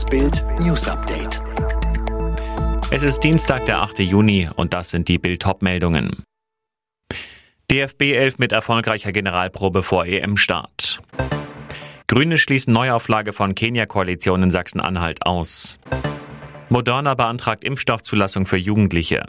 Das Bild News Update. Es ist Dienstag, der 8. Juni und das sind die Bild meldungen DFB 11 mit erfolgreicher Generalprobe vor EM-Start. Grüne schließen Neuauflage von Kenia-Koalition in Sachsen-Anhalt aus. Moderna beantragt Impfstoffzulassung für Jugendliche.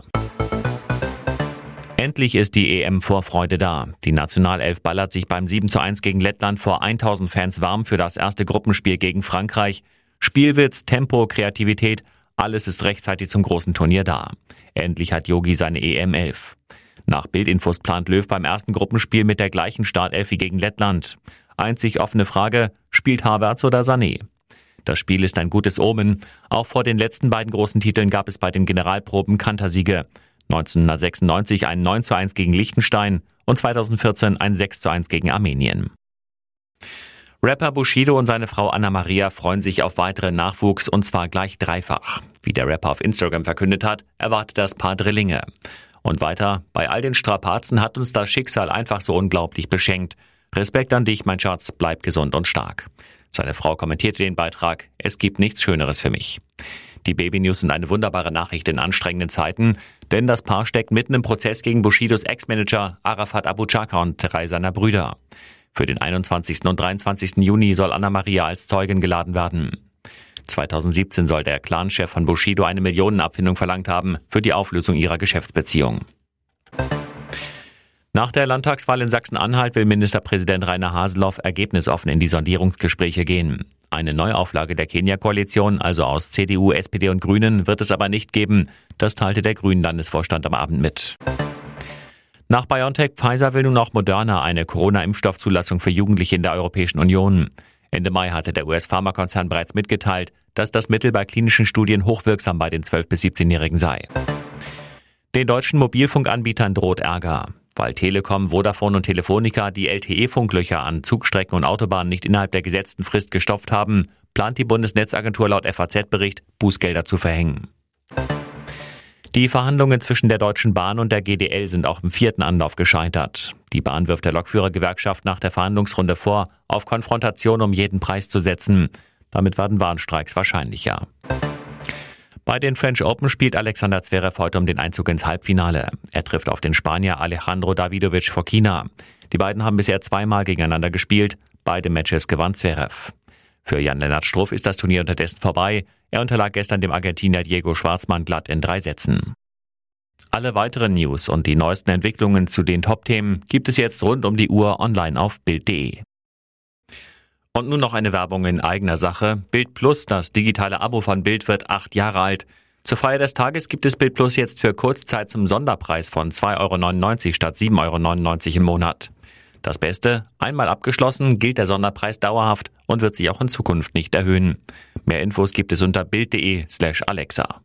Endlich ist die EM-Vorfreude da. Die Nationalelf ballert sich beim 7 zu 1 gegen Lettland vor 1000 Fans warm für das erste Gruppenspiel gegen Frankreich. Spielwitz, Tempo, Kreativität, alles ist rechtzeitig zum großen Turnier da. Endlich hat Yogi seine EM-11. Nach Bildinfos plant Löw beim ersten Gruppenspiel mit der gleichen Startelf wie gegen Lettland. Einzig offene Frage, spielt Havertz oder Sané? Das Spiel ist ein gutes Omen. Auch vor den letzten beiden großen Titeln gab es bei den Generalproben Kantersiege. 1996 ein 9 zu 1 gegen Liechtenstein und 2014 ein 6 zu 1 gegen Armenien. Rapper Bushido und seine Frau Anna Maria freuen sich auf weiteren Nachwuchs und zwar gleich dreifach. Wie der Rapper auf Instagram verkündet hat, erwartet das Paar Drillinge. Und weiter, bei all den Strapazen hat uns das Schicksal einfach so unglaublich beschenkt. Respekt an dich, mein Schatz, bleib gesund und stark. Seine Frau kommentierte den Beitrag, es gibt nichts Schöneres für mich. Die Baby News sind eine wunderbare Nachricht in anstrengenden Zeiten, denn das Paar steckt mitten im Prozess gegen Bushidos Ex-Manager Arafat Abu Chaka und drei seiner Brüder. Für den 21. und 23. Juni soll Anna Maria als Zeugin geladen werden. 2017 soll der Clanchef von Bushido eine Millionenabfindung verlangt haben für die Auflösung ihrer Geschäftsbeziehung. Nach der Landtagswahl in Sachsen-Anhalt will Ministerpräsident Rainer Haseloff ergebnisoffen in die Sondierungsgespräche gehen. Eine Neuauflage der Kenia-Koalition, also aus CDU, SPD und Grünen, wird es aber nicht geben. Das teilte der Grünen-Landesvorstand am Abend mit. Nach BioNTech Pfizer will nun auch Moderna eine Corona-Impfstoffzulassung für Jugendliche in der Europäischen Union. Ende Mai hatte der US-Pharmakonzern bereits mitgeteilt, dass das Mittel bei klinischen Studien hochwirksam bei den 12- bis 17-Jährigen sei. Den deutschen Mobilfunkanbietern droht Ärger. Weil Telekom, Vodafone und Telefonica die LTE-Funklöcher an Zugstrecken und Autobahnen nicht innerhalb der gesetzten Frist gestopft haben, plant die Bundesnetzagentur laut FAZ-Bericht, Bußgelder zu verhängen. Die Verhandlungen zwischen der Deutschen Bahn und der GDL sind auch im vierten Anlauf gescheitert. Die Bahn wirft der Lokführergewerkschaft nach der Verhandlungsrunde vor, auf Konfrontation um jeden Preis zu setzen. Damit werden Warnstreiks wahrscheinlicher. Bei den French Open spielt Alexander Zverev heute um den Einzug ins Halbfinale. Er trifft auf den Spanier Alejandro Davidovic China. Die beiden haben bisher zweimal gegeneinander gespielt. Beide Matches gewann Zverev. Für Jan-Lennart Struff ist das Turnier unterdessen vorbei. Er unterlag gestern dem Argentinier Diego Schwarzmann glatt in drei Sätzen. Alle weiteren News und die neuesten Entwicklungen zu den Top-Themen gibt es jetzt rund um die Uhr online auf Bild.de. Und nun noch eine Werbung in eigener Sache. Bild Plus, das digitale Abo von Bild, wird acht Jahre alt. Zur Feier des Tages gibt es Bild Plus jetzt für Kurzzeit zum Sonderpreis von 2,99 Euro statt 7,99 Euro im Monat. Das Beste, einmal abgeschlossen, gilt der Sonderpreis dauerhaft und wird sich auch in Zukunft nicht erhöhen. Mehr Infos gibt es unter Bild.de slash Alexa.